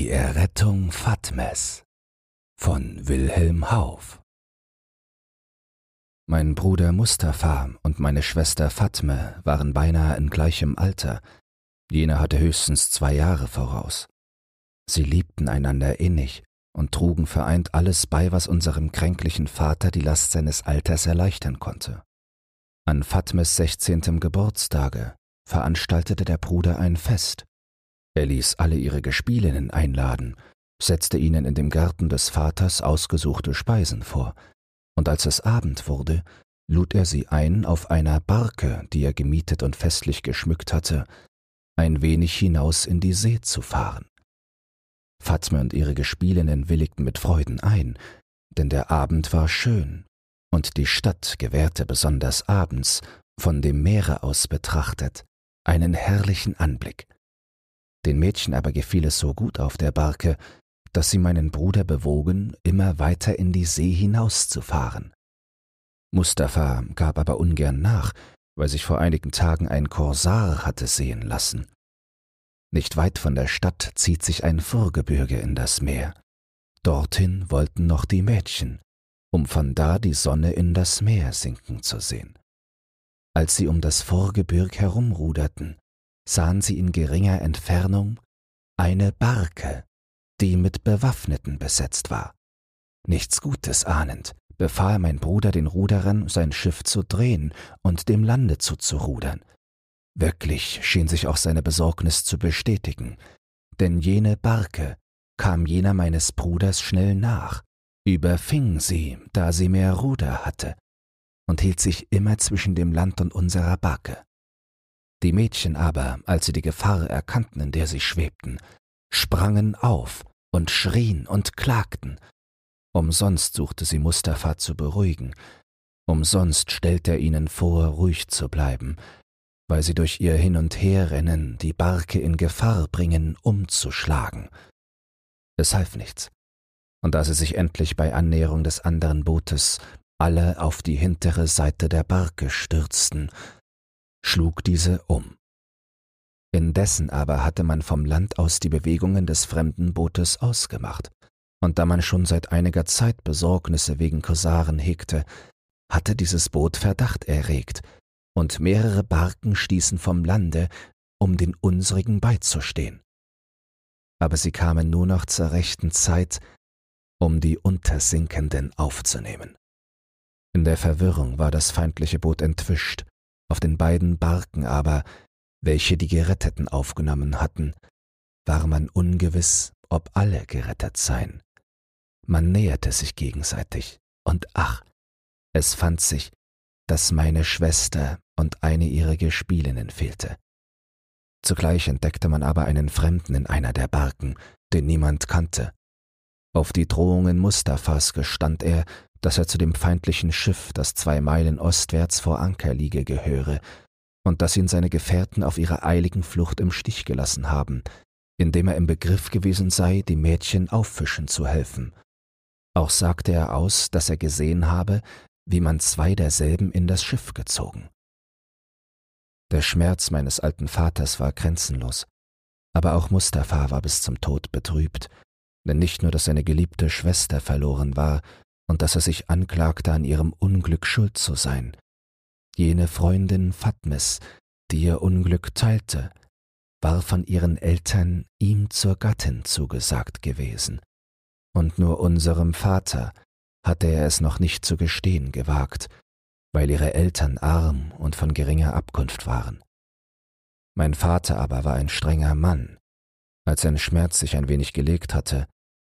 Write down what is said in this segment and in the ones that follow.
Die Errettung Fatmes von Wilhelm Hauff Mein Bruder Mustafa und meine Schwester Fatme waren beinahe in gleichem Alter, jener hatte höchstens zwei Jahre voraus. Sie liebten einander innig und trugen vereint alles bei, was unserem kränklichen Vater die Last seines Alters erleichtern konnte. An Fatmes sechzehntem Geburtstage veranstaltete der Bruder ein Fest, er ließ alle ihre Gespielinnen einladen, setzte ihnen in dem Garten des Vaters ausgesuchte Speisen vor, und als es Abend wurde, lud er sie ein, auf einer Barke, die er gemietet und festlich geschmückt hatte, ein wenig hinaus in die See zu fahren. Fatme und ihre Gespielinnen willigten mit Freuden ein, denn der Abend war schön, und die Stadt gewährte besonders abends, von dem Meere aus betrachtet, einen herrlichen Anblick. Den Mädchen aber gefiel es so gut auf der Barke, dass sie meinen Bruder bewogen, immer weiter in die See hinauszufahren. Mustafa gab aber ungern nach, weil sich vor einigen Tagen ein Korsar hatte sehen lassen. Nicht weit von der Stadt zieht sich ein Vorgebirge in das Meer. Dorthin wollten noch die Mädchen, um von da die Sonne in das Meer sinken zu sehen. Als sie um das Vorgebirg herumruderten, sahen sie in geringer Entfernung eine Barke, die mit Bewaffneten besetzt war. Nichts Gutes ahnend, befahl mein Bruder den Ruderern, sein Schiff zu drehen und dem Lande zuzurudern. Wirklich schien sich auch seine Besorgnis zu bestätigen, denn jene Barke kam jener meines Bruders schnell nach, überfing sie, da sie mehr Ruder hatte, und hielt sich immer zwischen dem Land und unserer Barke. Die Mädchen aber, als sie die Gefahr erkannten, in der sie schwebten, sprangen auf und schrien und klagten. Umsonst suchte sie Mustafa zu beruhigen, umsonst stellte er ihnen vor, ruhig zu bleiben, weil sie durch ihr Hin und Herrennen die Barke in Gefahr bringen, umzuschlagen. Es half nichts, und da sie sich endlich bei Annäherung des anderen Bootes alle auf die hintere Seite der Barke stürzten, schlug diese um. Indessen aber hatte man vom Land aus die Bewegungen des fremden Bootes ausgemacht, und da man schon seit einiger Zeit Besorgnisse wegen Korsaren hegte, hatte dieses Boot Verdacht erregt, und mehrere Barken stießen vom Lande, um den unsrigen beizustehen. Aber sie kamen nur noch zur rechten Zeit, um die Untersinkenden aufzunehmen. In der Verwirrung war das feindliche Boot entwischt, auf den beiden Barken aber, welche die Geretteten aufgenommen hatten, war man ungewiss, ob alle gerettet seien. Man näherte sich gegenseitig, und ach, es fand sich, dass meine Schwester und eine ihrer Gespielinnen fehlte. Zugleich entdeckte man aber einen Fremden in einer der Barken, den niemand kannte. Auf die Drohungen Mustafas gestand er, dass er zu dem feindlichen Schiff, das zwei Meilen ostwärts vor Anker liege, gehöre, und dass ihn seine Gefährten auf ihrer eiligen Flucht im Stich gelassen haben, indem er im Begriff gewesen sei, die Mädchen auffischen zu helfen. Auch sagte er aus, dass er gesehen habe, wie man zwei derselben in das Schiff gezogen. Der Schmerz meines alten Vaters war grenzenlos, aber auch Mustafa war bis zum Tod betrübt, denn nicht nur, dass seine geliebte Schwester verloren war, und dass er sich anklagte, an ihrem Unglück schuld zu sein. Jene Freundin Fatmes, die ihr Unglück teilte, war von ihren Eltern ihm zur Gattin zugesagt gewesen, und nur unserem Vater hatte er es noch nicht zu gestehen gewagt, weil ihre Eltern arm und von geringer Abkunft waren. Mein Vater aber war ein strenger Mann. Als sein Schmerz sich ein wenig gelegt hatte,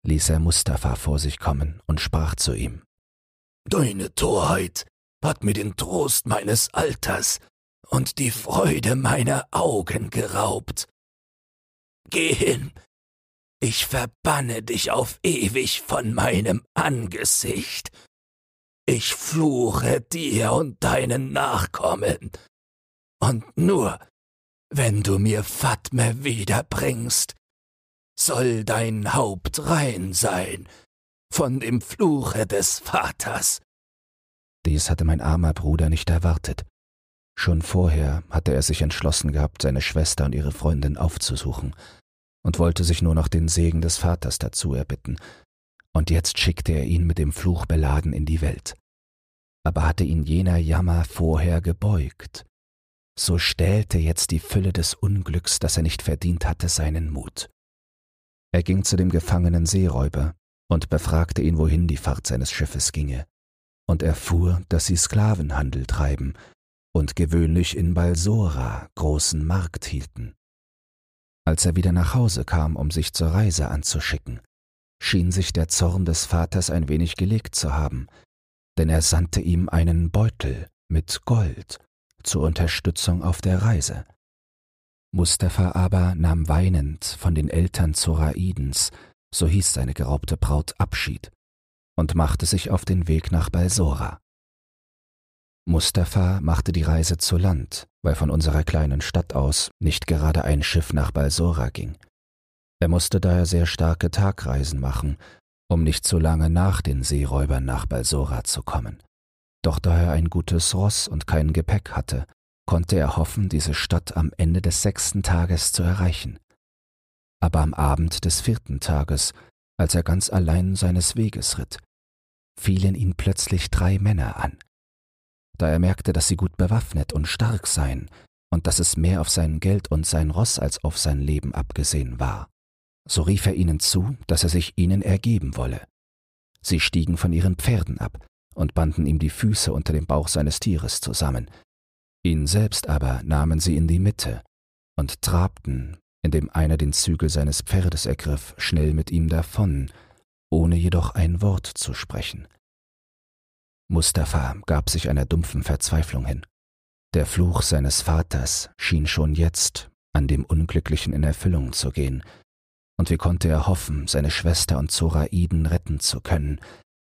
ließ er Mustafa vor sich kommen und sprach zu ihm. Deine Torheit hat mir den Trost meines Alters und die Freude meiner Augen geraubt. Geh hin, ich verbanne dich auf ewig von meinem Angesicht. Ich fluche dir und deinen Nachkommen. Und nur, wenn du mir Fatme wiederbringst, soll dein Haupt rein sein von dem Fluche des Vaters. Dies hatte mein armer Bruder nicht erwartet. Schon vorher hatte er sich entschlossen gehabt, seine Schwester und ihre Freundin aufzusuchen. und wollte sich nur noch den Segen des Vaters dazu erbitten, und jetzt schickte er ihn mit dem Fluch beladen in die Welt. Aber hatte ihn jener Jammer vorher gebeugt, so stählte jetzt die Fülle des Unglücks, das er nicht verdient hatte, seinen Mut. Er ging zu dem gefangenen Seeräuber und befragte ihn, wohin die Fahrt seines Schiffes ginge, und erfuhr, dass sie Sklavenhandel treiben und gewöhnlich in Balsora großen Markt hielten. Als er wieder nach Hause kam, um sich zur Reise anzuschicken, schien sich der Zorn des Vaters ein wenig gelegt zu haben, denn er sandte ihm einen Beutel mit Gold zur Unterstützung auf der Reise. Mustafa aber nahm weinend von den Eltern Zoraidens, so hieß seine geraubte Braut, Abschied und machte sich auf den Weg nach Balsora. Mustafa machte die Reise zu Land, weil von unserer kleinen Stadt aus nicht gerade ein Schiff nach Balsora ging. Er musste daher sehr starke Tagreisen machen, um nicht zu lange nach den Seeräubern nach Balsora zu kommen. Doch da er ein gutes Ross und kein Gepäck hatte, konnte er hoffen, diese Stadt am Ende des sechsten Tages zu erreichen. Aber am Abend des vierten Tages, als er ganz allein seines Weges ritt, fielen ihn plötzlich drei Männer an. Da er merkte, dass sie gut bewaffnet und stark seien und dass es mehr auf sein Geld und sein Ross als auf sein Leben abgesehen war, so rief er ihnen zu, dass er sich ihnen ergeben wolle. Sie stiegen von ihren Pferden ab und banden ihm die Füße unter dem Bauch seines Tieres zusammen. Ihn selbst aber nahmen sie in die Mitte und trabten, indem einer den Zügel seines Pferdes ergriff, schnell mit ihm davon, ohne jedoch ein Wort zu sprechen. Mustafa gab sich einer dumpfen Verzweiflung hin. Der Fluch seines Vaters schien schon jetzt an dem Unglücklichen in Erfüllung zu gehen, und wie konnte er hoffen, seine Schwester und Zoraiden retten zu können,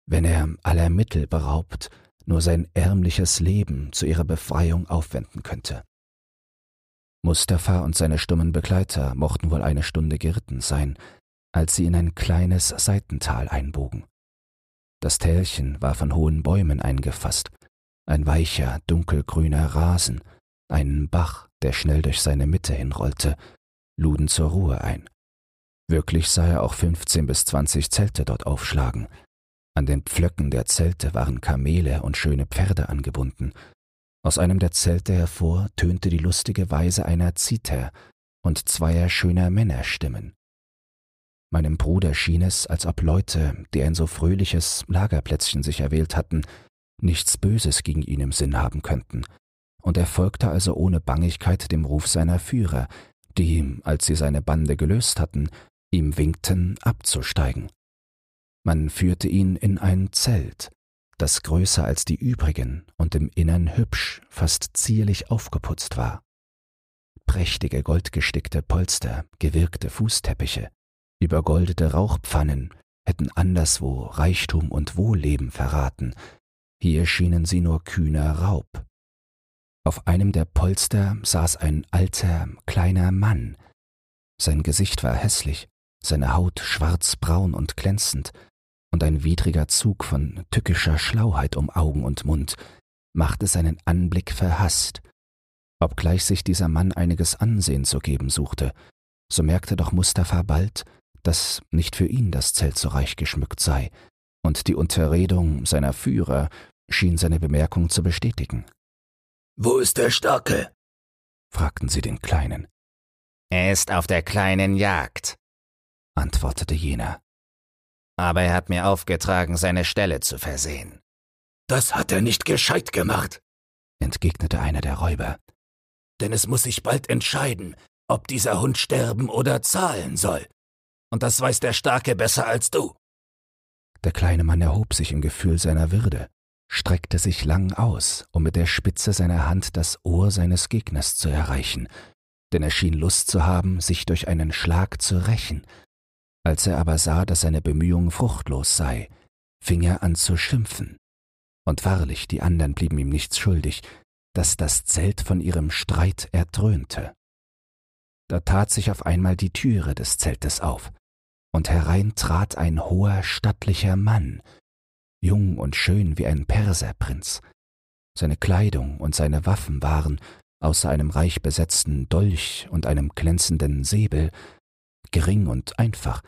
wenn er aller Mittel beraubt nur sein ärmliches Leben zu ihrer Befreiung aufwenden könnte. Mustafa und seine stummen Begleiter mochten wohl eine Stunde geritten sein, als sie in ein kleines Seitental einbogen. Das Tälchen war von hohen Bäumen eingefasst, ein weicher, dunkelgrüner Rasen, ein Bach, der schnell durch seine Mitte hinrollte, luden zur Ruhe ein. Wirklich sah er auch fünfzehn bis zwanzig Zelte dort aufschlagen, an den Pflöcken der Zelte waren Kamele und schöne Pferde angebunden. Aus einem der Zelte hervor tönte die lustige Weise einer Zither und zweier schöner Männerstimmen. Meinem Bruder schien es, als ob Leute, die ein so fröhliches Lagerplätzchen sich erwählt hatten, nichts Böses gegen ihn im Sinn haben könnten, und er folgte also ohne Bangigkeit dem Ruf seiner Führer, die, als sie seine Bande gelöst hatten, ihm winkten, abzusteigen. Man führte ihn in ein Zelt, das größer als die übrigen und im Innern hübsch, fast zierlich aufgeputzt war. Prächtige goldgestickte Polster, gewirkte Fußteppiche, übergoldete Rauchpfannen hätten anderswo Reichtum und Wohlleben verraten, hier schienen sie nur kühner Raub. Auf einem der Polster saß ein alter, kleiner Mann. Sein Gesicht war hässlich, seine Haut schwarzbraun und glänzend, und ein widriger Zug von tückischer Schlauheit um Augen und Mund machte seinen Anblick verhaßt. Obgleich sich dieser Mann einiges Ansehen zu geben suchte, so merkte doch Mustafa bald, dass nicht für ihn das Zelt so reich geschmückt sei, und die Unterredung seiner Führer schien seine Bemerkung zu bestätigen. Wo ist der Starke? fragten sie den Kleinen. Er ist auf der kleinen Jagd, antwortete jener aber er hat mir aufgetragen, seine Stelle zu versehen. Das hat er nicht gescheit gemacht, entgegnete einer der Räuber. Denn es muss sich bald entscheiden, ob dieser Hund sterben oder zahlen soll. Und das weiß der Starke besser als du. Der kleine Mann erhob sich im Gefühl seiner Würde, streckte sich lang aus, um mit der Spitze seiner Hand das Ohr seines Gegners zu erreichen, denn er schien Lust zu haben, sich durch einen Schlag zu rächen, als er aber sah, dass seine Bemühung fruchtlos sei, fing er an zu schimpfen. Und wahrlich, die anderen blieben ihm nichts schuldig, dass das Zelt von ihrem Streit erdröhnte. Da tat sich auf einmal die Türe des Zeltes auf, und herein trat ein hoher, stattlicher Mann, jung und schön wie ein Perserprinz. Seine Kleidung und seine Waffen waren, außer einem reich besetzten Dolch und einem glänzenden Säbel, gering und einfach,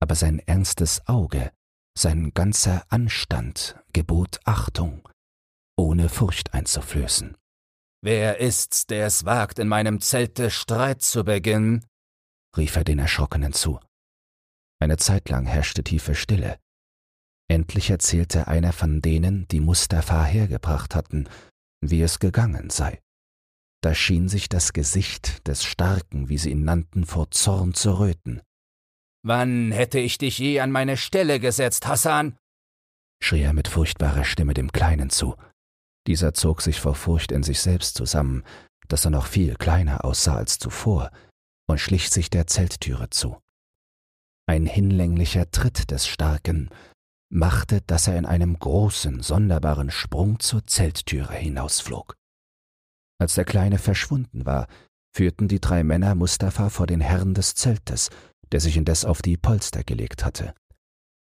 aber sein ernstes Auge, sein ganzer Anstand gebot Achtung, ohne Furcht einzuflößen. Wer ist's, der es wagt, in meinem Zelte Streit zu beginnen? rief er den Erschrockenen zu. Eine Zeit lang herrschte tiefe Stille. Endlich erzählte einer von denen, die Mustafa hergebracht hatten, wie es gegangen sei. Da schien sich das Gesicht des Starken, wie sie ihn nannten, vor Zorn zu röten. Wann hätte ich dich je an meine Stelle gesetzt, Hassan? schrie er mit furchtbarer Stimme dem Kleinen zu. Dieser zog sich vor Furcht in sich selbst zusammen, dass er noch viel kleiner aussah als zuvor, und schlich sich der Zelttüre zu. Ein hinlänglicher Tritt des Starken machte, dass er in einem großen, sonderbaren Sprung zur Zelttüre hinausflog. Als der Kleine verschwunden war, führten die drei Männer Mustafa vor den Herrn des Zeltes, der sich indes auf die Polster gelegt hatte.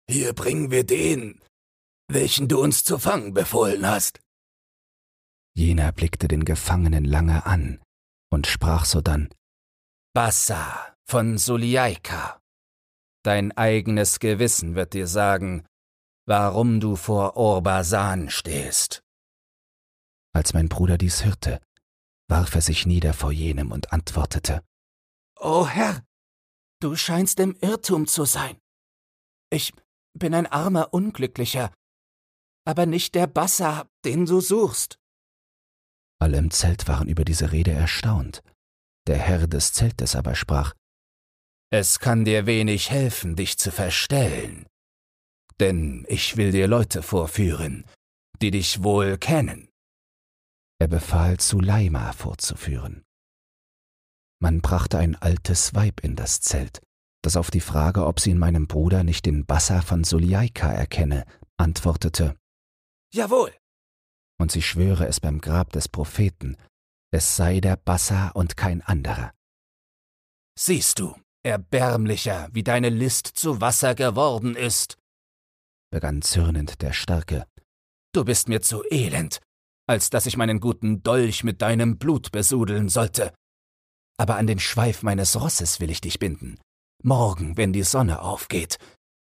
Hier bringen wir den, welchen du uns zu fangen befohlen hast. Jener blickte den Gefangenen lange an und sprach sodann Bassa von Suliaika. Dein eigenes Gewissen wird dir sagen, warum du vor Orbasan stehst. Als mein Bruder dies hörte, warf er sich nieder vor jenem und antwortete O Herr, du scheinst im Irrtum zu sein. Ich bin ein armer Unglücklicher, aber nicht der Bassa, den du suchst. Alle im Zelt waren über diese Rede erstaunt. Der Herr des Zeltes aber sprach Es kann dir wenig helfen, dich zu verstellen, denn ich will dir Leute vorführen, die dich wohl kennen. Er befahl, Sulaima vorzuführen. Man brachte ein altes Weib in das Zelt, das auf die Frage, ob sie in meinem Bruder nicht den Bassa von Suliaika erkenne, antwortete Jawohl. Und sie schwöre es beim Grab des Propheten, es sei der Bassa und kein anderer. Siehst du, erbärmlicher, wie deine List zu Wasser geworden ist, begann zürnend der Starke. Du bist mir zu elend, als dass ich meinen guten Dolch mit deinem Blut besudeln sollte. Aber an den Schweif meines Rosses will ich dich binden, morgen, wenn die Sonne aufgeht,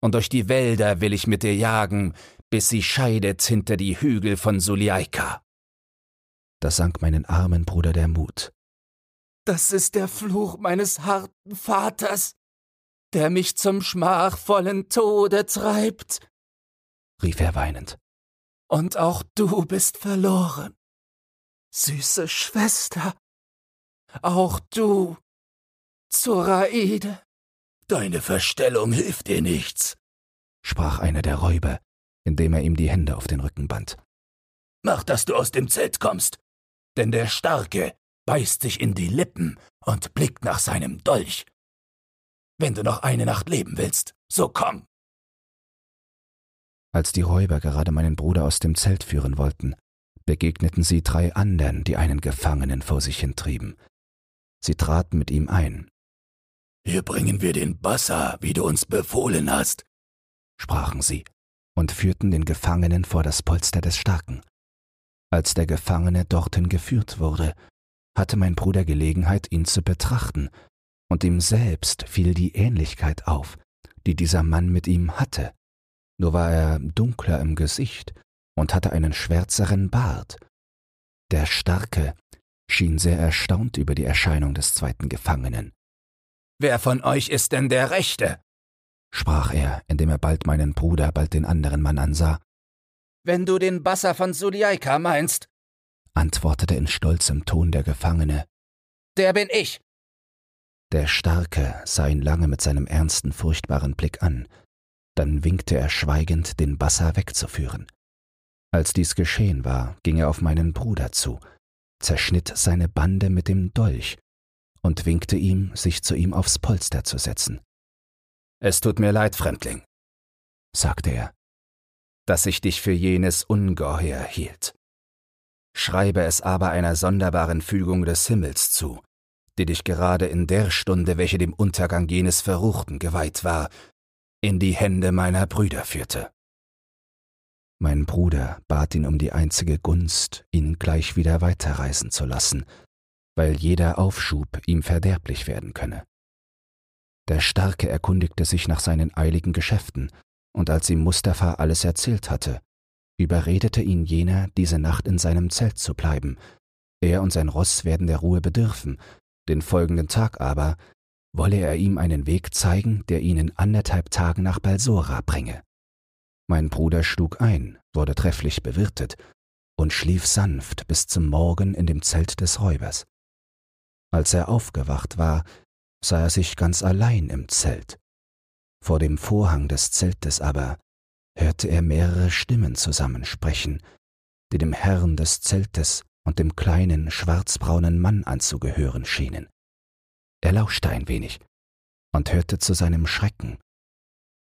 und durch die Wälder will ich mit dir jagen, bis sie scheidet hinter die Hügel von Suliaika. Da sank meinen armen Bruder der Mut. Das ist der Fluch meines harten Vaters, der mich zum schmachvollen Tode treibt, rief er weinend. Und auch du bist verloren, süße Schwester, auch du, Zoraide. Deine Verstellung hilft dir nichts, sprach einer der Räuber, indem er ihm die Hände auf den Rücken band. Mach, dass du aus dem Zelt kommst, denn der Starke beißt sich in die Lippen und blickt nach seinem Dolch. Wenn du noch eine Nacht leben willst, so komm. Als die Räuber gerade meinen Bruder aus dem Zelt führen wollten, begegneten sie drei anderen, die einen Gefangenen vor sich hintrieben. Sie traten mit ihm ein. Hier bringen wir den Bassa, wie du uns befohlen hast, sprachen sie und führten den Gefangenen vor das Polster des Starken. Als der Gefangene dorthin geführt wurde, hatte mein Bruder Gelegenheit, ihn zu betrachten, und ihm selbst fiel die Ähnlichkeit auf, die dieser Mann mit ihm hatte, nur war er dunkler im Gesicht und hatte einen schwärzeren Bart. Der Starke schien sehr erstaunt über die Erscheinung des zweiten Gefangenen. Wer von euch ist denn der Rechte? sprach er, indem er bald meinen Bruder, bald den anderen Mann ansah. Wenn du den Bassa von Suliaika meinst, antwortete in stolzem Ton der Gefangene. Der bin ich. Der Starke sah ihn lange mit seinem ernsten, furchtbaren Blick an, dann winkte er schweigend, den Bassa wegzuführen. Als dies geschehen war, ging er auf meinen Bruder zu, zerschnitt seine Bande mit dem Dolch und winkte ihm, sich zu ihm aufs Polster zu setzen. Es tut mir leid, Fremdling, sagte er, dass ich dich für jenes Ungeheuer hielt. Schreibe es aber einer sonderbaren Fügung des Himmels zu, die dich gerade in der Stunde, welche dem Untergang jenes Verruchten geweiht war, in die Hände meiner Brüder führte. Mein Bruder bat ihn um die einzige Gunst, ihn gleich wieder weiterreisen zu lassen, weil jeder Aufschub ihm verderblich werden könne. Der Starke erkundigte sich nach seinen eiligen Geschäften, und als ihm Mustafa alles erzählt hatte, überredete ihn jener, diese Nacht in seinem Zelt zu bleiben. Er und sein Ross werden der Ruhe bedürfen, den folgenden Tag aber wolle er ihm einen Weg zeigen, der ihn in anderthalb Tagen nach Balsora bringe. Mein Bruder schlug ein, wurde trefflich bewirtet und schlief sanft bis zum Morgen in dem Zelt des Räubers. Als er aufgewacht war, sah er sich ganz allein im Zelt. Vor dem Vorhang des Zeltes aber hörte er mehrere Stimmen zusammensprechen, die dem Herrn des Zeltes und dem kleinen schwarzbraunen Mann anzugehören schienen. Er lauschte ein wenig und hörte zu seinem Schrecken,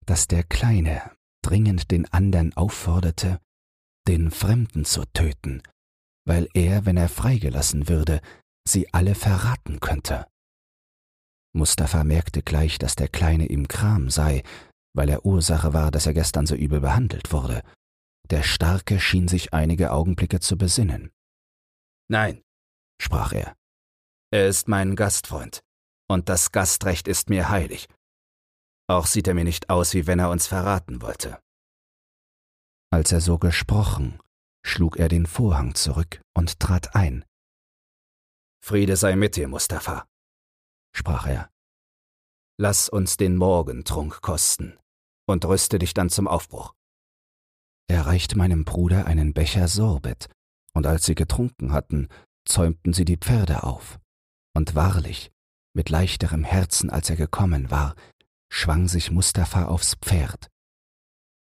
dass der Kleine dringend den andern aufforderte, den Fremden zu töten, weil er, wenn er freigelassen würde, sie alle verraten könnte. Mustafa merkte gleich, dass der Kleine im Kram sei, weil er Ursache war, dass er gestern so übel behandelt wurde. Der Starke schien sich einige Augenblicke zu besinnen. Nein, sprach er. Er ist mein Gastfreund, und das Gastrecht ist mir heilig. Auch sieht er mir nicht aus, wie wenn er uns verraten wollte. Als er so gesprochen, schlug er den Vorhang zurück und trat ein. Friede sei mit dir, Mustafa, sprach er. Lass uns den Morgentrunk kosten und rüste dich dann zum Aufbruch. Er reichte meinem Bruder einen Becher Sorbet, und als sie getrunken hatten, zäumten sie die Pferde auf. Und wahrlich, mit leichterem Herzen, als er gekommen war, schwang sich Mustafa aufs Pferd.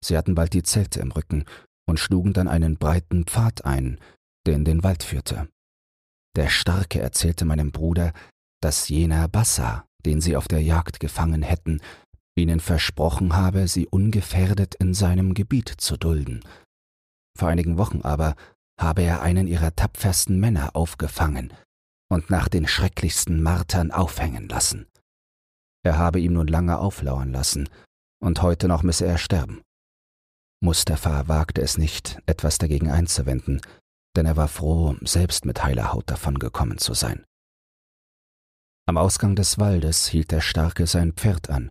Sie hatten bald die Zelte im Rücken und schlugen dann einen breiten Pfad ein, der in den Wald führte. Der Starke erzählte meinem Bruder, dass jener Bassa, den sie auf der Jagd gefangen hätten, ihnen versprochen habe, sie ungefährdet in seinem Gebiet zu dulden. Vor einigen Wochen aber habe er einen ihrer tapfersten Männer aufgefangen und nach den schrecklichsten Martern aufhängen lassen. Er habe ihm nun lange auflauern lassen, und heute noch müsse er sterben. Mustafa wagte es nicht, etwas dagegen einzuwenden, denn er war froh, selbst mit heiler Haut davongekommen zu sein. Am Ausgang des Waldes hielt der Starke sein Pferd an,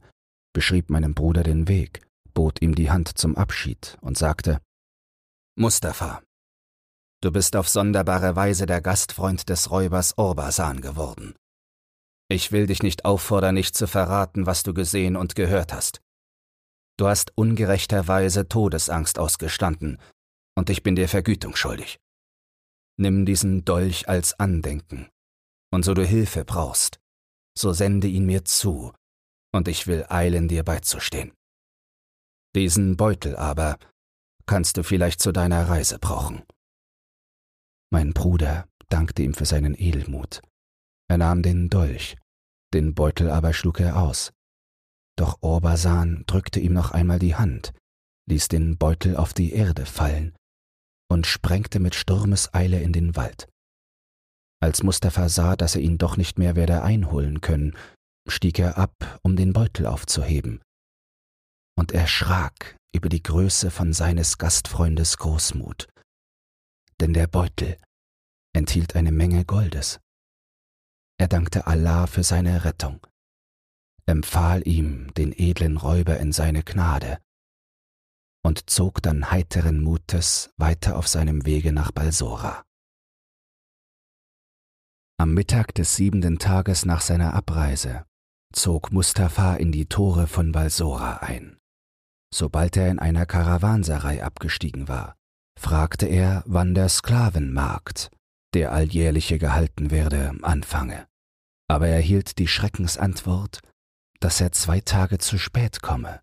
beschrieb meinem Bruder den Weg, bot ihm die Hand zum Abschied und sagte Mustafa, du bist auf sonderbare Weise der Gastfreund des Räubers Orbasan geworden. Ich will dich nicht auffordern, nicht zu verraten, was du gesehen und gehört hast. Du hast ungerechterweise Todesangst ausgestanden, und ich bin dir Vergütung schuldig. Nimm diesen Dolch als Andenken, und so du Hilfe brauchst, so sende ihn mir zu, und ich will eilen, dir beizustehen. Diesen Beutel aber kannst du vielleicht zu deiner Reise brauchen. Mein Bruder dankte ihm für seinen Edelmut. Er nahm den Dolch, den Beutel aber schlug er aus. Doch Orbasan drückte ihm noch einmal die Hand, ließ den Beutel auf die Erde fallen und sprengte mit Sturmeseile in den Wald. Als Mustafa sah, dass er ihn doch nicht mehr werde einholen können, stieg er ab, um den Beutel aufzuheben. Und erschrak über die Größe von seines Gastfreundes Großmut. Denn der Beutel enthielt eine Menge Goldes. Er dankte Allah für seine Rettung, empfahl ihm den edlen Räuber in seine Gnade und zog dann heiteren Mutes weiter auf seinem Wege nach Balsora. Am Mittag des siebenten Tages nach seiner Abreise zog Mustafa in die Tore von Balsora ein. Sobald er in einer Karawanserei abgestiegen war, fragte er, wann der Sklavenmarkt, der alljährliche gehalten werde, anfange. Aber er erhielt die Schreckensantwort, dass er zwei Tage zu spät komme.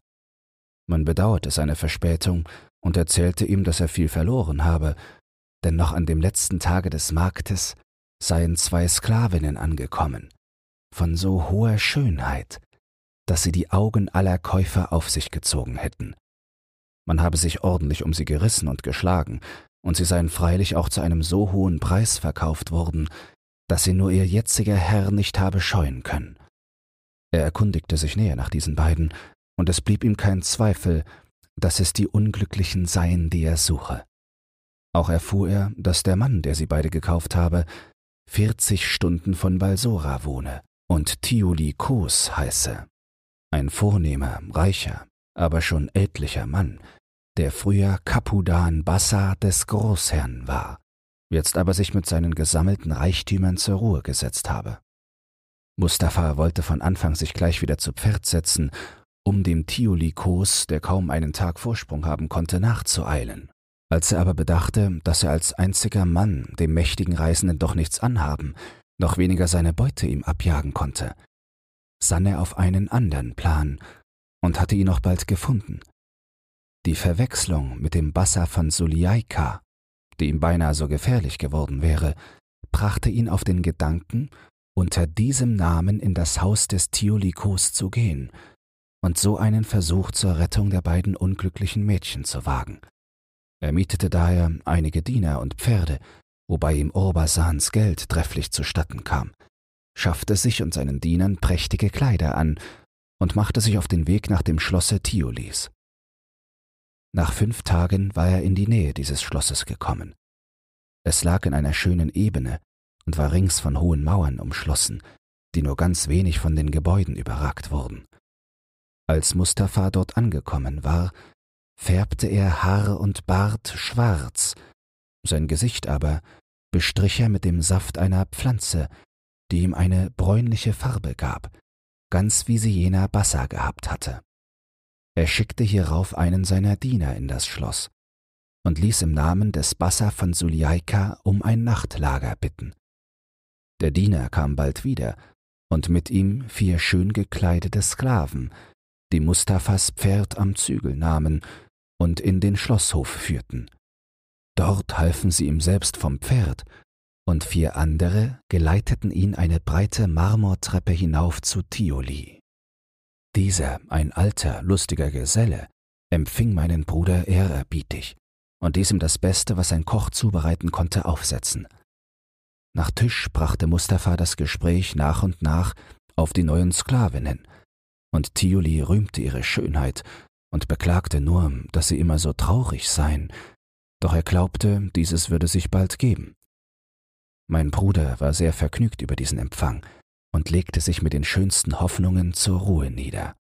Man bedauerte seine Verspätung und erzählte ihm, dass er viel verloren habe, denn noch an dem letzten Tage des Marktes seien zwei Sklavinnen angekommen, von so hoher Schönheit, dass sie die Augen aller Käufer auf sich gezogen hätten. Man habe sich ordentlich um sie gerissen und geschlagen, und sie seien freilich auch zu einem so hohen Preis verkauft worden, dass sie nur ihr jetziger Herr nicht habe scheuen können. Er erkundigte sich näher nach diesen beiden, und es blieb ihm kein Zweifel, dass es die Unglücklichen seien, die er suche. Auch erfuhr er, dass der Mann, der sie beide gekauft habe, vierzig Stunden von Balsora wohne und Tiuli Kos heiße. ein vornehmer, reicher, aber schon ältlicher Mann, der früher Kapudan Bassa des Großherrn war, jetzt aber sich mit seinen gesammelten Reichtümern zur Ruhe gesetzt habe. Mustafa wollte von Anfang sich gleich wieder zu Pferd setzen, um dem Tiolikos, der kaum einen Tag Vorsprung haben konnte, nachzueilen. Als er aber bedachte, dass er als einziger Mann dem mächtigen Reisenden doch nichts anhaben, noch weniger seine Beute ihm abjagen konnte, sann er auf einen anderen Plan und hatte ihn auch bald gefunden. Die Verwechslung mit dem Bassa von Suliaika, die ihm beinahe so gefährlich geworden wäre, brachte ihn auf den Gedanken, unter diesem Namen in das Haus des Thiolikos zu gehen und so einen Versuch zur Rettung der beiden unglücklichen Mädchen zu wagen. Er mietete daher einige Diener und Pferde, wobei ihm Orbasans Geld trefflich zustatten kam, schaffte sich und seinen Dienern prächtige Kleider an und machte sich auf den Weg nach dem Schlosse Thiolis. Nach fünf Tagen war er in die Nähe dieses Schlosses gekommen. Es lag in einer schönen Ebene und war rings von hohen Mauern umschlossen, die nur ganz wenig von den Gebäuden überragt wurden. Als Mustafa dort angekommen war, färbte er Haar und Bart schwarz, sein Gesicht aber bestrich er mit dem Saft einer Pflanze, die ihm eine bräunliche Farbe gab, ganz wie sie jener Bassa gehabt hatte. Er schickte hierauf einen seiner Diener in das Schloss und ließ im Namen des Bassa von Suljaika um ein Nachtlager bitten. Der Diener kam bald wieder, und mit ihm vier schön gekleidete Sklaven, die Mustafas Pferd am Zügel nahmen und in den Schlosshof führten. Dort halfen sie ihm selbst vom Pferd, und vier andere geleiteten ihn eine breite Marmortreppe hinauf zu Tioli. Dieser, ein alter, lustiger Geselle, empfing meinen Bruder ehrerbietig und ließ ihm das Beste, was ein Koch zubereiten konnte, aufsetzen. Nach Tisch brachte Mustafa das Gespräch nach und nach auf die neuen Sklavinnen, und Thiuli rühmte ihre Schönheit und beklagte nur, dass sie immer so traurig seien, doch er glaubte, dieses würde sich bald geben. Mein Bruder war sehr vergnügt über diesen Empfang und legte sich mit den schönsten Hoffnungen zur Ruhe nieder.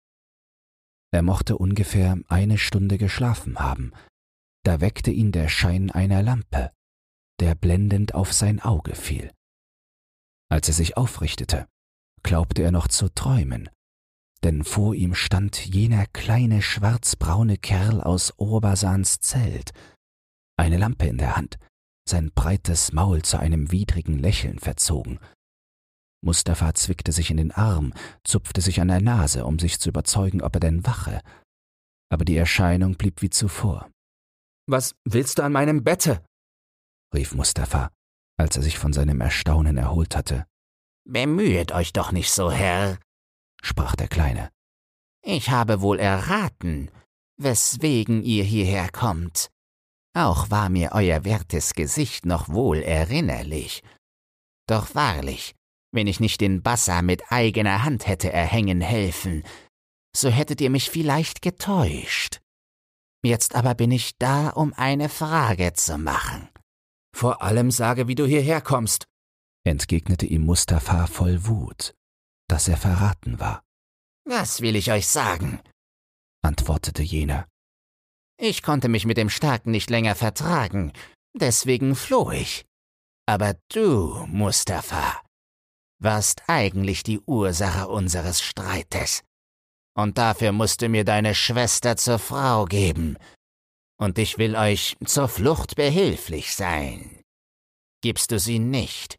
Er mochte ungefähr eine Stunde geschlafen haben, da weckte ihn der Schein einer Lampe, der blendend auf sein Auge fiel. Als er sich aufrichtete, glaubte er noch zu träumen, denn vor ihm stand jener kleine schwarzbraune Kerl aus Orbasans Zelt, eine Lampe in der Hand, sein breites Maul zu einem widrigen Lächeln verzogen. Mustafa zwickte sich in den Arm, zupfte sich an der Nase, um sich zu überzeugen, ob er denn wache. Aber die Erscheinung blieb wie zuvor. Was willst du an meinem Bette? rief Mustafa, als er sich von seinem Erstaunen erholt hatte. Bemühet euch doch nicht so, Herr, sprach der Kleine. Ich habe wohl erraten, weswegen ihr hierher kommt. Auch war mir euer wertes Gesicht noch wohl erinnerlich. Doch wahrlich, wenn ich nicht den Bassa mit eigener Hand hätte erhängen helfen, so hättet ihr mich vielleicht getäuscht. Jetzt aber bin ich da, um eine Frage zu machen. Vor allem sage, wie du hierher kommst, entgegnete ihm Mustafa voll Wut, dass er verraten war. Was will ich euch sagen? antwortete jener. Ich konnte mich mit dem Starken nicht länger vertragen, deswegen floh ich. Aber du, Mustafa, warst eigentlich die Ursache unseres Streites. Und dafür musst du mir deine Schwester zur Frau geben. Und ich will euch zur Flucht behilflich sein. Gibst du sie nicht,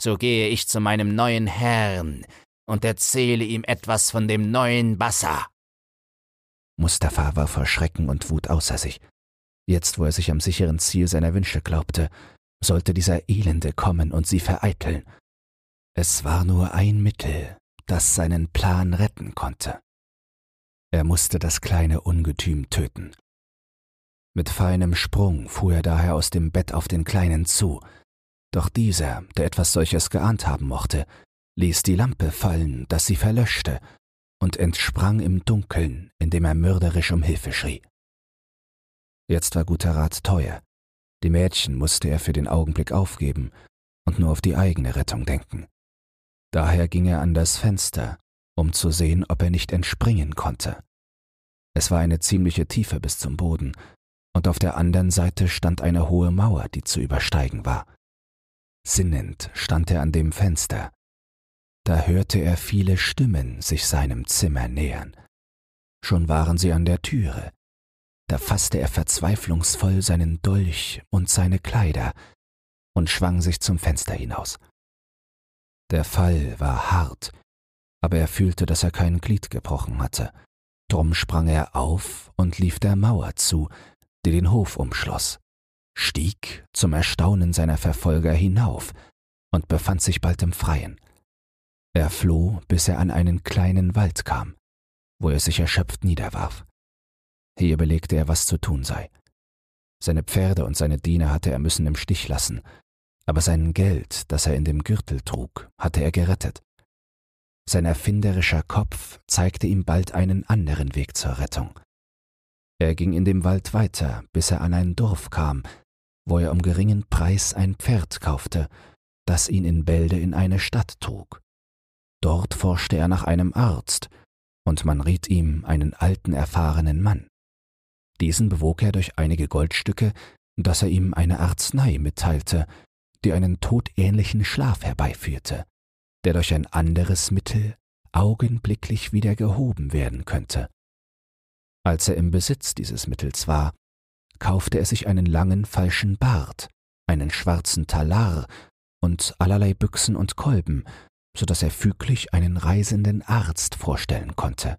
so gehe ich zu meinem neuen Herrn und erzähle ihm etwas von dem neuen Bassa. Mustafa war vor Schrecken und Wut außer sich. Jetzt, wo er sich am sicheren Ziel seiner Wünsche glaubte, sollte dieser Elende kommen und sie vereiteln. Es war nur ein Mittel, das seinen Plan retten konnte. Er musste das kleine Ungetüm töten. Mit feinem Sprung fuhr er daher aus dem Bett auf den Kleinen zu, doch dieser, der etwas solches geahnt haben mochte, ließ die Lampe fallen, dass sie verlöschte, und entsprang im Dunkeln, indem er mörderisch um Hilfe schrie. Jetzt war guter Rat teuer. Die Mädchen musste er für den Augenblick aufgeben und nur auf die eigene Rettung denken. Daher ging er an das Fenster um zu sehen, ob er nicht entspringen konnte. Es war eine ziemliche Tiefe bis zum Boden, und auf der anderen Seite stand eine hohe Mauer, die zu übersteigen war. Sinnend stand er an dem Fenster. Da hörte er viele Stimmen sich seinem Zimmer nähern. Schon waren sie an der Türe. Da fasste er verzweiflungsvoll seinen Dolch und seine Kleider und schwang sich zum Fenster hinaus. Der Fall war hart, aber er fühlte, dass er kein Glied gebrochen hatte. Drum sprang er auf und lief der Mauer zu, die den Hof umschloss, stieg zum Erstaunen seiner Verfolger hinauf und befand sich bald im Freien. Er floh, bis er an einen kleinen Wald kam, wo er sich erschöpft niederwarf. Hier belegte er, was zu tun sei. Seine Pferde und seine Diener hatte er müssen im Stich lassen, aber sein Geld, das er in dem Gürtel trug, hatte er gerettet. Sein erfinderischer Kopf zeigte ihm bald einen anderen Weg zur Rettung. Er ging in dem Wald weiter, bis er an ein Dorf kam, wo er um geringen Preis ein Pferd kaufte, das ihn in Bälde in eine Stadt trug. Dort forschte er nach einem Arzt, und man riet ihm einen alten erfahrenen Mann. Diesen bewog er durch einige Goldstücke, dass er ihm eine Arznei mitteilte, die einen todähnlichen Schlaf herbeiführte, der durch ein anderes Mittel augenblicklich wieder gehoben werden könnte. Als er im Besitz dieses Mittels war, kaufte er sich einen langen falschen Bart, einen schwarzen Talar und allerlei Büchsen und Kolben, so dass er füglich einen reisenden Arzt vorstellen konnte,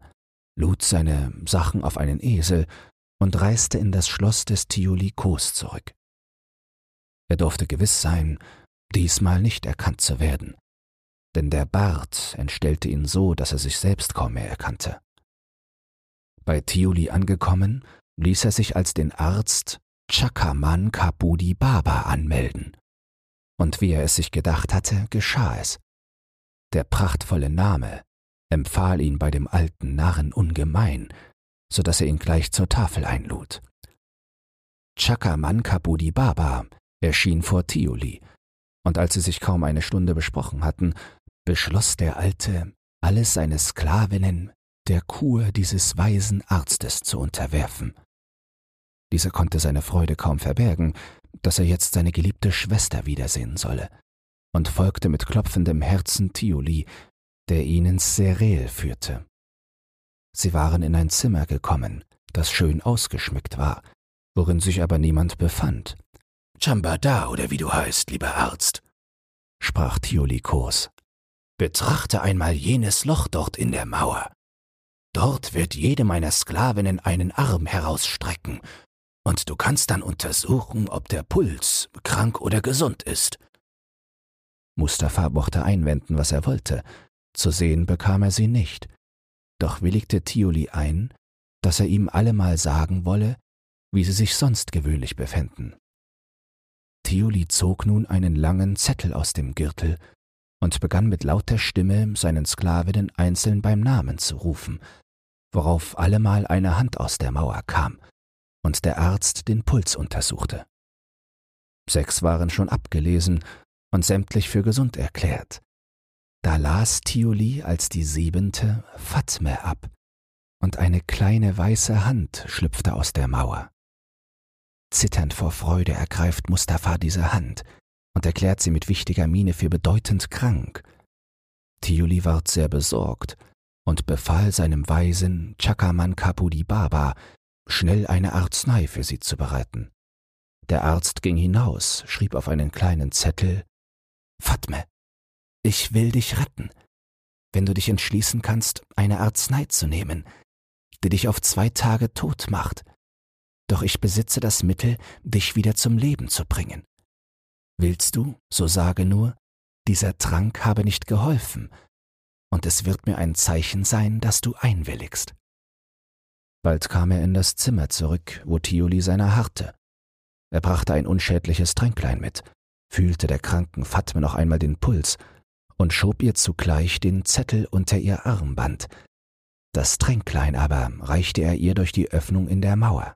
lud seine Sachen auf einen Esel und reiste in das Schloss des Thiolikos zurück. Er durfte gewiss sein, diesmal nicht erkannt zu werden, denn der Bart entstellte ihn so, dass er sich selbst kaum mehr erkannte. Bei Thiuli angekommen, ließ er sich als den Arzt Chakaman Kabudi Baba anmelden. Und wie er es sich gedacht hatte, geschah es. Der prachtvolle Name empfahl ihn bei dem alten Narren ungemein, so dass er ihn gleich zur Tafel einlud. Chakaman Kabudi Baba erschien vor Thiuli, und als sie sich kaum eine Stunde besprochen hatten, beschloss der Alte, alle seine Sklavinnen der Kur dieses weisen Arztes zu unterwerfen. Dieser konnte seine Freude kaum verbergen, dass er jetzt seine geliebte Schwester wiedersehen solle, und folgte mit klopfendem Herzen Thiuli, der ihn ins Serel führte. Sie waren in ein Zimmer gekommen, das schön ausgeschmückt war, worin sich aber niemand befand. Chambada oder wie du heißt, lieber Arzt, sprach Thiuli Kos. Betrachte einmal jenes Loch dort in der Mauer. Dort wird jede meiner Sklavinnen einen Arm herausstrecken, und du kannst dann untersuchen, ob der Puls krank oder gesund ist. Mustafa mochte einwenden, was er wollte, zu sehen bekam er sie nicht, doch willigte Thiuli ein, dass er ihm allemal sagen wolle, wie sie sich sonst gewöhnlich befänden. Thiuli zog nun einen langen Zettel aus dem Gürtel und begann mit lauter Stimme seinen Sklavinnen einzeln beim Namen zu rufen, worauf allemal eine Hand aus der Mauer kam und der Arzt den Puls untersuchte. Sechs waren schon abgelesen und sämtlich für gesund erklärt. Da las Thiuli als die siebente Fatme ab, und eine kleine weiße Hand schlüpfte aus der Mauer. Zitternd vor Freude ergreift Mustafa diese Hand und erklärt sie mit wichtiger Miene für bedeutend krank. Thiuli ward sehr besorgt und befahl seinem Weisen Chakaman Kapudi Baba, schnell eine Arznei für sie zu bereiten. Der Arzt ging hinaus, schrieb auf einen kleinen Zettel Fatme, ich will dich retten, wenn du dich entschließen kannst, eine Arznei zu nehmen, die dich auf zwei Tage tot macht. Doch ich besitze das Mittel, dich wieder zum Leben zu bringen. Willst du, so sage nur, dieser Trank habe nicht geholfen, und es wird mir ein Zeichen sein, dass du einwilligst. Bald kam er in das Zimmer zurück, wo Thiuli seiner harrte. Er brachte ein unschädliches Tränklein mit, fühlte der kranken Fatme noch einmal den Puls und schob ihr zugleich den Zettel unter ihr Armband. Das Tränklein aber reichte er ihr durch die Öffnung in der Mauer.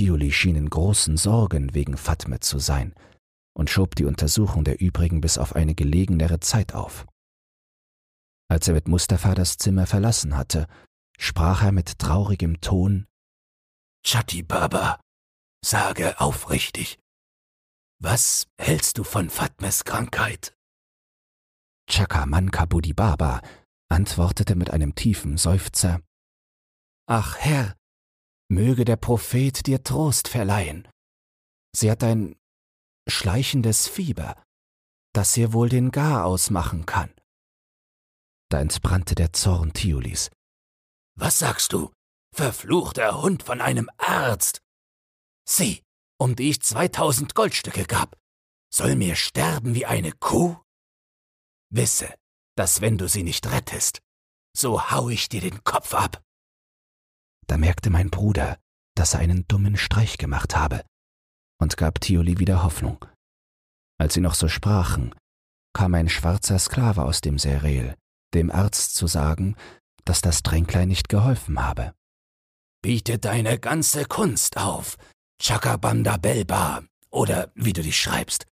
Thiuli schien in großen Sorgen wegen Fatme zu sein und schob die Untersuchung der übrigen bis auf eine gelegenere Zeit auf. Als er mit Mustafa das Zimmer verlassen hatte, sprach er mit traurigem Ton Chatti Baba, sage aufrichtig, was hältst du von Fatmes Krankheit? Chakamankabudi Baba antwortete mit einem tiefen Seufzer Ach Herr, möge der Prophet dir Trost verleihen. Sie hat ein schleichendes Fieber, das ihr wohl den Gar ausmachen kann. Da entbrannte der Zorn Thiolis. Was sagst du? Verfluchter Hund von einem Arzt! Sie, um die ich zweitausend Goldstücke gab, soll mir sterben wie eine Kuh? Wisse, dass wenn du sie nicht rettest, so hau ich dir den Kopf ab. Da merkte mein Bruder, dass er einen dummen Streich gemacht habe, und gab Thioli wieder Hoffnung. Als sie noch so sprachen, kam ein schwarzer Sklave aus dem Serel, dem Arzt zu sagen, dass das Tränklein nicht geholfen habe. Biete deine ganze Kunst auf, Chakabanda Belba, oder wie du dich schreibst.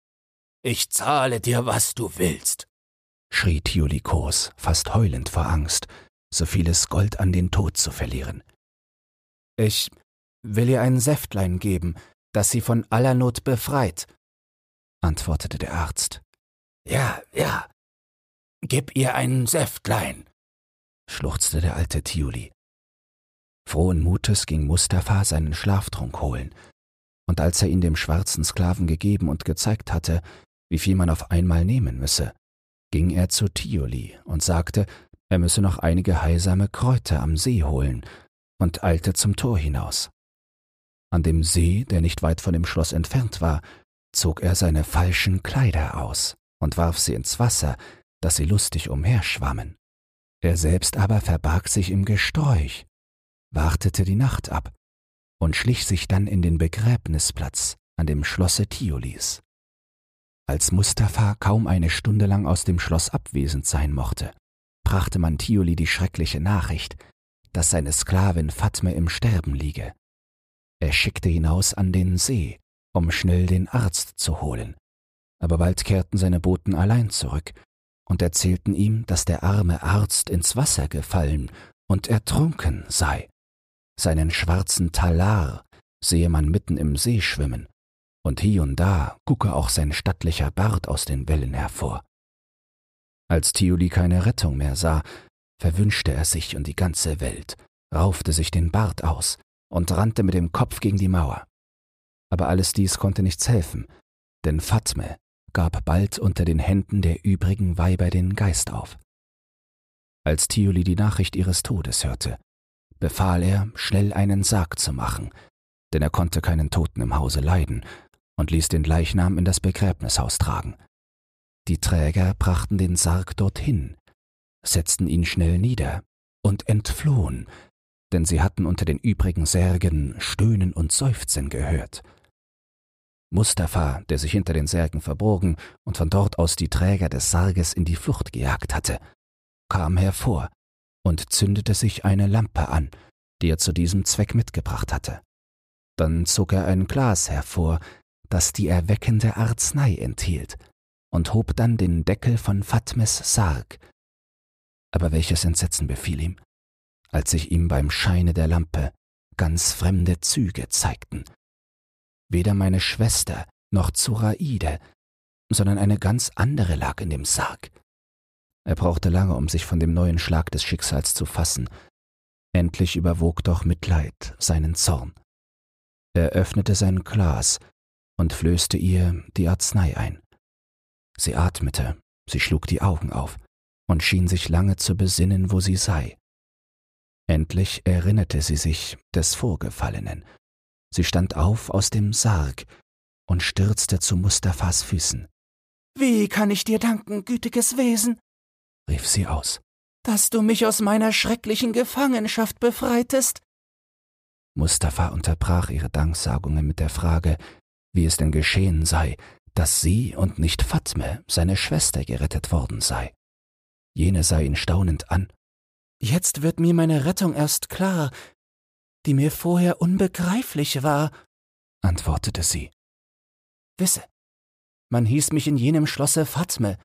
Ich zahle dir, was du willst, schrie Thiolikos, fast heulend vor Angst, so vieles Gold an den Tod zu verlieren. Ich will ihr ein Säftlein geben, das sie von aller Not befreit, antwortete der Arzt. Ja, ja. Gib ihr ein Säftlein, schluchzte der alte Thiuli. Frohen Mutes ging Mustafa seinen Schlaftrunk holen, und als er ihn dem schwarzen Sklaven gegeben und gezeigt hatte, wie viel man auf einmal nehmen müsse, ging er zu Thioli und sagte, er müsse noch einige heilsame Kräuter am See holen, und eilte zum Tor hinaus. An dem See, der nicht weit von dem Schloss entfernt war, zog er seine falschen Kleider aus und warf sie ins Wasser, dass sie lustig umherschwammen. Er selbst aber verbarg sich im Gesträuch wartete die Nacht ab und schlich sich dann in den Begräbnisplatz an dem Schlosse Thiolis. Als Mustafa kaum eine Stunde lang aus dem Schloss abwesend sein mochte, brachte man Thioli die schreckliche Nachricht, dass seine Sklavin Fatme im Sterben liege. Er schickte hinaus an den See, um schnell den Arzt zu holen, aber bald kehrten seine Boten allein zurück und erzählten ihm, dass der arme Arzt ins Wasser gefallen und ertrunken sei. Seinen schwarzen Talar sehe man mitten im See schwimmen, und hie und da gucke auch sein stattlicher Bart aus den Wellen hervor. Als Thiuli keine Rettung mehr sah, verwünschte er sich und die ganze Welt, raufte sich den Bart aus und rannte mit dem Kopf gegen die Mauer. Aber alles dies konnte nichts helfen, denn Fatme gab bald unter den Händen der übrigen Weiber den Geist auf. Als Thiuli die Nachricht ihres Todes hörte, befahl er, schnell einen Sarg zu machen, denn er konnte keinen Toten im Hause leiden, und ließ den Leichnam in das Begräbnishaus tragen. Die Träger brachten den Sarg dorthin, setzten ihn schnell nieder und entflohen, denn sie hatten unter den übrigen Särgen Stöhnen und Seufzen gehört. Mustafa, der sich hinter den Särgen verborgen und von dort aus die Träger des Sarges in die Flucht gejagt hatte, kam hervor und zündete sich eine Lampe an, die er zu diesem Zweck mitgebracht hatte. Dann zog er ein Glas hervor, das die erweckende Arznei enthielt, und hob dann den Deckel von Fatmes Sarg. Aber welches Entsetzen befiel ihm, als sich ihm beim Scheine der Lampe ganz fremde Züge zeigten. Weder meine Schwester noch Zuraide, sondern eine ganz andere lag in dem Sarg. Er brauchte lange, um sich von dem neuen Schlag des Schicksals zu fassen. Endlich überwog doch Mitleid seinen Zorn. Er öffnete sein Glas und flößte ihr die Arznei ein. Sie atmete, sie schlug die Augen auf und schien sich lange zu besinnen, wo sie sei. Endlich erinnerte sie sich des Vorgefallenen. Sie stand auf aus dem Sarg und stürzte zu Mustafas Füßen. Wie kann ich dir danken, gütiges Wesen? rief sie aus. Dass du mich aus meiner schrecklichen Gefangenschaft befreitest? Mustafa unterbrach ihre Danksagungen mit der Frage, wie es denn geschehen sei, dass sie und nicht Fatme, seine Schwester, gerettet worden sei. Jene sah ihn staunend an. Jetzt wird mir meine Rettung erst klar, die mir vorher unbegreiflich war, antwortete sie. Wisse, man hieß mich in jenem Schlosse Fatme,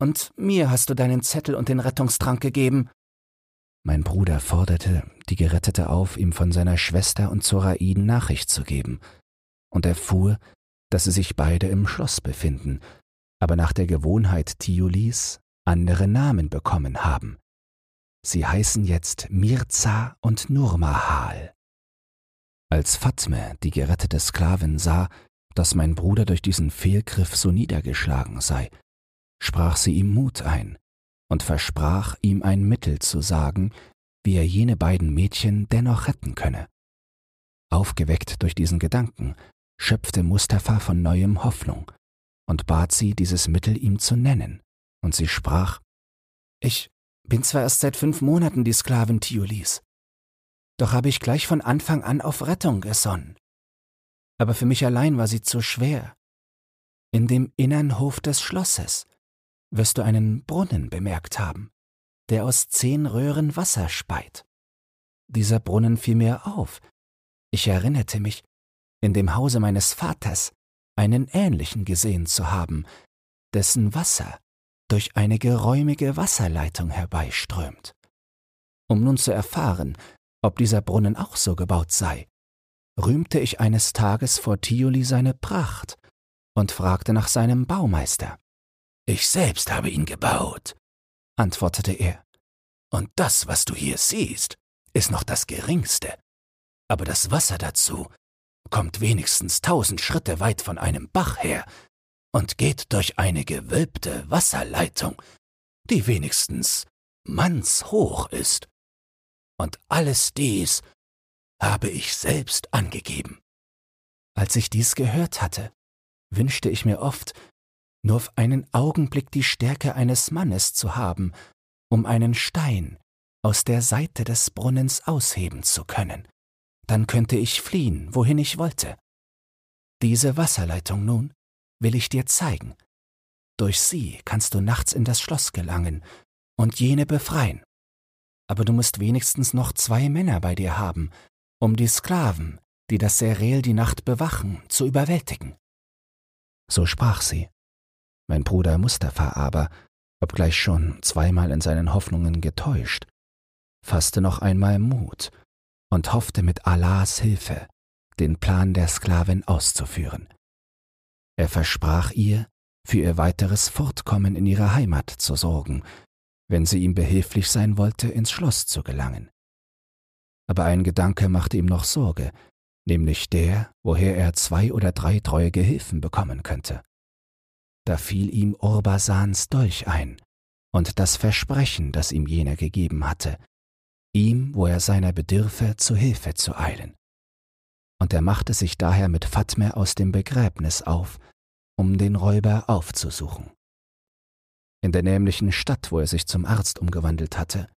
Und mir hast du deinen Zettel und den Rettungstrank gegeben. Mein Bruder forderte die Gerettete auf, ihm von seiner Schwester und Zoraiden Nachricht zu geben, und erfuhr, dass sie sich beide im Schloss befinden, aber nach der Gewohnheit Tiolis andere Namen bekommen haben. Sie heißen jetzt Mirza und Nurmahal. Als Fatme, die gerettete Sklavin, sah, dass mein Bruder durch diesen Fehlgriff so niedergeschlagen sei, sprach sie ihm Mut ein und versprach ihm ein Mittel zu sagen, wie er jene beiden Mädchen dennoch retten könne. Aufgeweckt durch diesen Gedanken, schöpfte Mustafa von neuem Hoffnung und bat sie, dieses Mittel ihm zu nennen, und sie sprach Ich bin zwar erst seit fünf Monaten die Sklavin Tiolis, doch habe ich gleich von Anfang an auf Rettung gesonnen. Aber für mich allein war sie zu schwer. In dem innern Hof des Schlosses wirst du einen Brunnen bemerkt haben, der aus zehn Röhren Wasser speit. Dieser Brunnen fiel mir auf. Ich erinnerte mich, in dem Hause meines Vaters einen ähnlichen gesehen zu haben, dessen Wasser durch eine geräumige Wasserleitung herbeiströmt. Um nun zu erfahren, ob dieser Brunnen auch so gebaut sei, rühmte ich eines Tages vor Tioli seine Pracht und fragte nach seinem Baumeister. Ich selbst habe ihn gebaut, antwortete er. Und das, was du hier siehst, ist noch das geringste. Aber das Wasser dazu kommt wenigstens tausend Schritte weit von einem Bach her und geht durch eine gewölbte Wasserleitung, die wenigstens mannshoch ist. Und alles dies habe ich selbst angegeben. Als ich dies gehört hatte, wünschte ich mir oft, nur auf einen Augenblick die Stärke eines Mannes zu haben, um einen Stein aus der Seite des Brunnens ausheben zu können. Dann könnte ich fliehen, wohin ich wollte. Diese Wasserleitung nun will ich dir zeigen. Durch sie kannst du nachts in das Schloss gelangen und jene befreien. Aber du musst wenigstens noch zwei Männer bei dir haben, um die Sklaven, die das Serel die Nacht bewachen, zu überwältigen. So sprach sie. Mein Bruder Mustafa aber, obgleich schon zweimal in seinen Hoffnungen getäuscht, fasste noch einmal Mut und hoffte mit Allahs Hilfe, den Plan der Sklavin auszuführen. Er versprach ihr, für ihr weiteres Fortkommen in ihrer Heimat zu sorgen, wenn sie ihm behilflich sein wollte, ins Schloss zu gelangen. Aber ein Gedanke machte ihm noch Sorge, nämlich der, woher er zwei oder drei treue Gehilfen bekommen könnte. Da fiel ihm Orbasans Dolch ein und das Versprechen, das ihm jener gegeben hatte, ihm, wo er seiner bedürfe, zu Hilfe zu eilen und er machte sich daher mit Fatme aus dem Begräbnis auf, um den Räuber aufzusuchen. In der nämlichen Stadt, wo er sich zum Arzt umgewandelt hatte,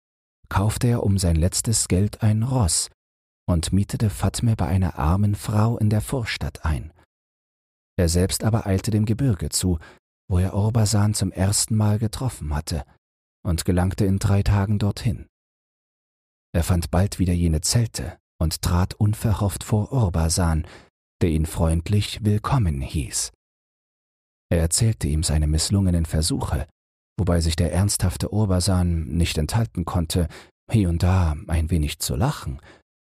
kaufte er um sein letztes Geld ein Ross und mietete Fatme bei einer armen Frau in der Vorstadt ein. Er selbst aber eilte dem Gebirge zu, wo er Orbasan zum ersten Mal getroffen hatte, und gelangte in drei Tagen dorthin. Er fand bald wieder jene Zelte, und trat unverhofft vor Orbasan, der ihn freundlich willkommen hieß. Er erzählte ihm seine misslungenen Versuche, wobei sich der ernsthafte Orbasan nicht enthalten konnte, hier und da ein wenig zu lachen,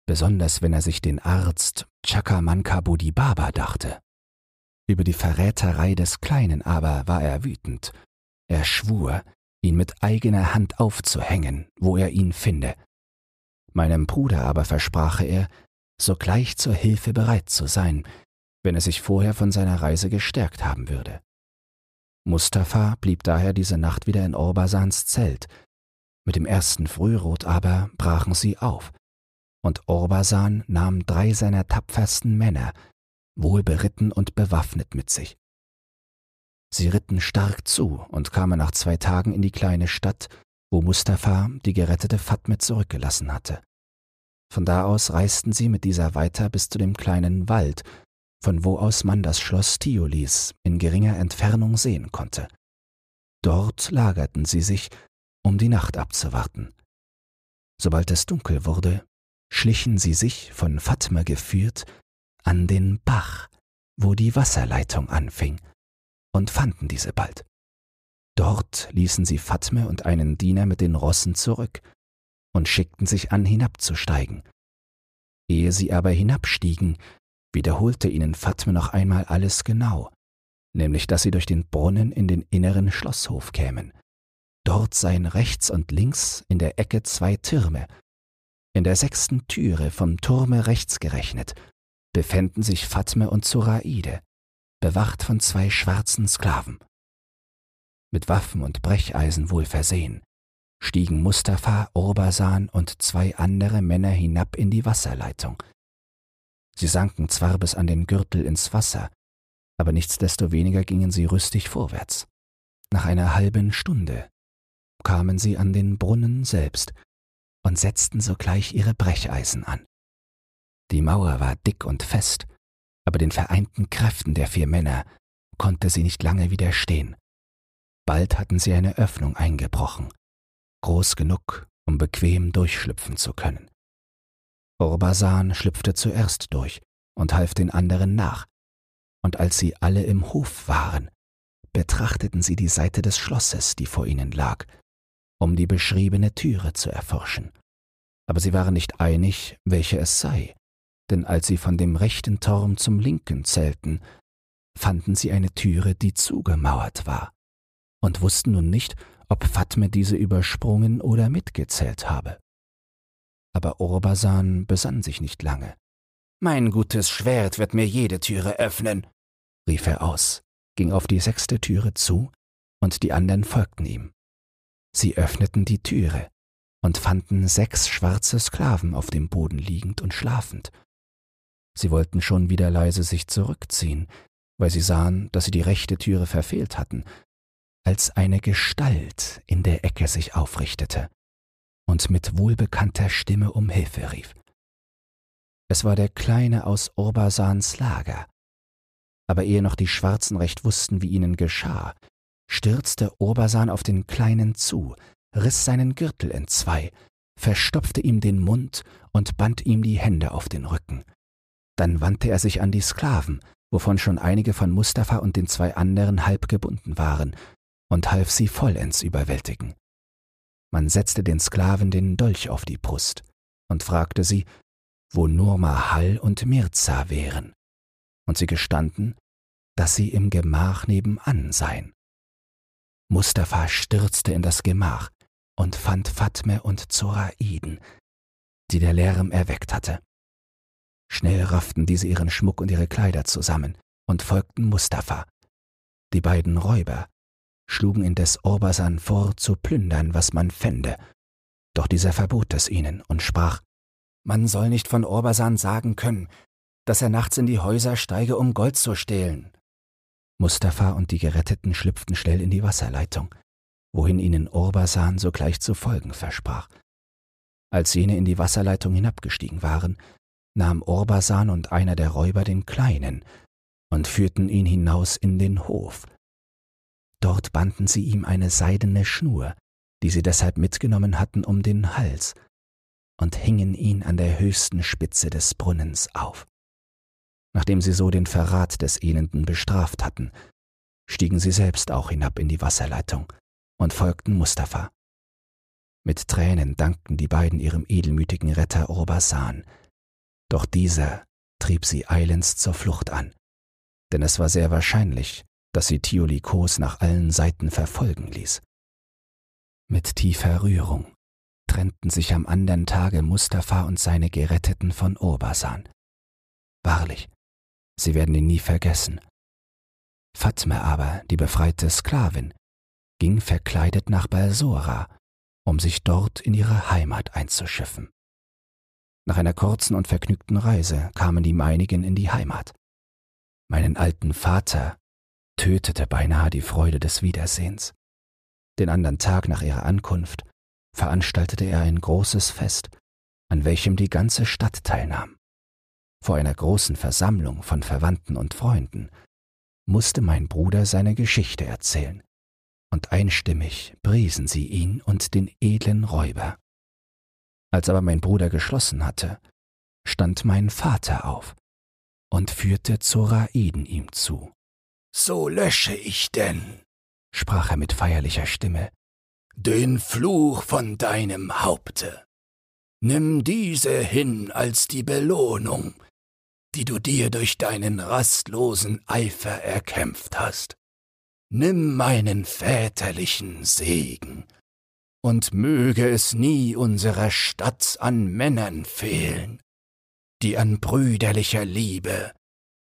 besonders wenn er sich den Arzt Chakamanka Bodhibaba dachte. Über die Verräterei des Kleinen aber war er wütend. Er schwur, ihn mit eigener Hand aufzuhängen, wo er ihn finde, Meinem Bruder aber versprach er, sogleich zur Hilfe bereit zu sein, wenn er sich vorher von seiner Reise gestärkt haben würde. Mustafa blieb daher diese Nacht wieder in Orbasans Zelt. Mit dem ersten Frührot aber brachen sie auf, und Orbasan nahm drei seiner tapfersten Männer, wohl beritten und bewaffnet mit sich. Sie ritten stark zu und kamen nach zwei Tagen in die kleine Stadt, wo Mustafa die gerettete Fatme zurückgelassen hatte. Von da aus reisten sie mit dieser weiter bis zu dem kleinen Wald, von wo aus man das Schloss Tiolis in geringer Entfernung sehen konnte. Dort lagerten sie sich, um die Nacht abzuwarten. Sobald es dunkel wurde, schlichen sie sich, von Fatma geführt, an den Bach, wo die Wasserleitung anfing, und fanden diese bald. Dort ließen sie Fatme und einen Diener mit den Rossen zurück und schickten sich an, hinabzusteigen. Ehe sie aber hinabstiegen, wiederholte ihnen Fatme noch einmal alles genau, nämlich dass sie durch den Brunnen in den inneren Schlosshof kämen. Dort seien rechts und links in der Ecke zwei Türme. In der sechsten Türe vom Turme rechts gerechnet befänden sich Fatme und Zoraide, bewacht von zwei schwarzen Sklaven. Mit Waffen und Brecheisen wohl versehen, stiegen Mustafa, Orbasan und zwei andere Männer hinab in die Wasserleitung. Sie sanken zwar bis an den Gürtel ins Wasser, aber nichtsdestoweniger gingen sie rüstig vorwärts. Nach einer halben Stunde kamen sie an den Brunnen selbst und setzten sogleich ihre Brecheisen an. Die Mauer war dick und fest, aber den vereinten Kräften der vier Männer konnte sie nicht lange widerstehen. Bald hatten sie eine Öffnung eingebrochen, groß genug, um bequem durchschlüpfen zu können. Orbasan schlüpfte zuerst durch und half den anderen nach, und als sie alle im Hof waren, betrachteten sie die Seite des Schlosses, die vor ihnen lag, um die beschriebene Türe zu erforschen. Aber sie waren nicht einig, welche es sei, denn als sie von dem rechten Turm zum linken zählten, fanden sie eine Türe, die zugemauert war, und wussten nun nicht, ob Fatme diese übersprungen oder mitgezählt habe. Aber Orbasan besann sich nicht lange. Mein gutes Schwert wird mir jede Türe öffnen, rief er aus, ging auf die sechste Türe zu, und die anderen folgten ihm. Sie öffneten die Türe und fanden sechs schwarze Sklaven auf dem Boden liegend und schlafend. Sie wollten schon wieder leise sich zurückziehen, weil sie sahen, dass sie die rechte Türe verfehlt hatten, als eine Gestalt in der Ecke sich aufrichtete und mit wohlbekannter Stimme um Hilfe rief. Es war der Kleine aus Urbasans Lager. Aber ehe noch die Schwarzen recht wussten, wie ihnen geschah, stürzte Urbasan auf den Kleinen zu, riss seinen Gürtel entzwei, verstopfte ihm den Mund und band ihm die Hände auf den Rücken. Dann wandte er sich an die Sklaven, wovon schon einige von Mustafa und den zwei anderen halb gebunden waren, und half sie vollends überwältigen. Man setzte den Sklaven den Dolch auf die Brust und fragte sie, wo Nurma Hall und Mirza wären, und sie gestanden, dass sie im Gemach nebenan seien. Mustafa stürzte in das Gemach und fand Fatme und Zoraiden, die der Lärm erweckt hatte. Schnell rafften diese ihren Schmuck und ihre Kleider zusammen und folgten Mustafa. Die beiden Räuber schlugen indes Orbasan vor, zu plündern, was man fände. Doch dieser verbot es ihnen und sprach, man soll nicht von Orbasan sagen können, dass er nachts in die Häuser steige, um Gold zu stehlen. Mustafa und die Geretteten schlüpften schnell in die Wasserleitung, wohin ihnen Orbasan sogleich zu folgen versprach. Als jene in die Wasserleitung hinabgestiegen waren, nahm Orbasan und einer der Räuber den Kleinen und führten ihn hinaus in den Hof, Dort banden sie ihm eine seidene Schnur, die sie deshalb mitgenommen hatten, um den Hals, und hingen ihn an der höchsten Spitze des Brunnens auf. Nachdem sie so den Verrat des Elenden bestraft hatten, stiegen sie selbst auch hinab in die Wasserleitung und folgten Mustafa. Mit Tränen dankten die beiden ihrem edelmütigen Retter Orbasan, doch dieser trieb sie eilends zur Flucht an, denn es war sehr wahrscheinlich, dass sie Thiolikos nach allen Seiten verfolgen ließ. Mit tiefer Rührung trennten sich am andern Tage Mustafa und seine Geretteten von Orbasan. Wahrlich, sie werden ihn nie vergessen. Fatme aber, die befreite Sklavin, ging verkleidet nach Balsora, um sich dort in ihre Heimat einzuschiffen. Nach einer kurzen und vergnügten Reise kamen die meinigen in die Heimat. Meinen alten Vater tötete beinahe die Freude des Wiedersehens. Den andern Tag nach ihrer Ankunft veranstaltete er ein großes Fest, an welchem die ganze Stadt teilnahm. Vor einer großen Versammlung von Verwandten und Freunden musste mein Bruder seine Geschichte erzählen, und einstimmig priesen sie ihn und den edlen Räuber. Als aber mein Bruder geschlossen hatte, stand mein Vater auf und führte Zoraiden ihm zu. So lösche ich denn, sprach er mit feierlicher Stimme, den Fluch von deinem Haupte. Nimm diese hin als die Belohnung, die du dir durch deinen rastlosen Eifer erkämpft hast. Nimm meinen väterlichen Segen, und möge es nie unserer Stadt an Männern fehlen, die an brüderlicher Liebe,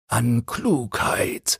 an Klugheit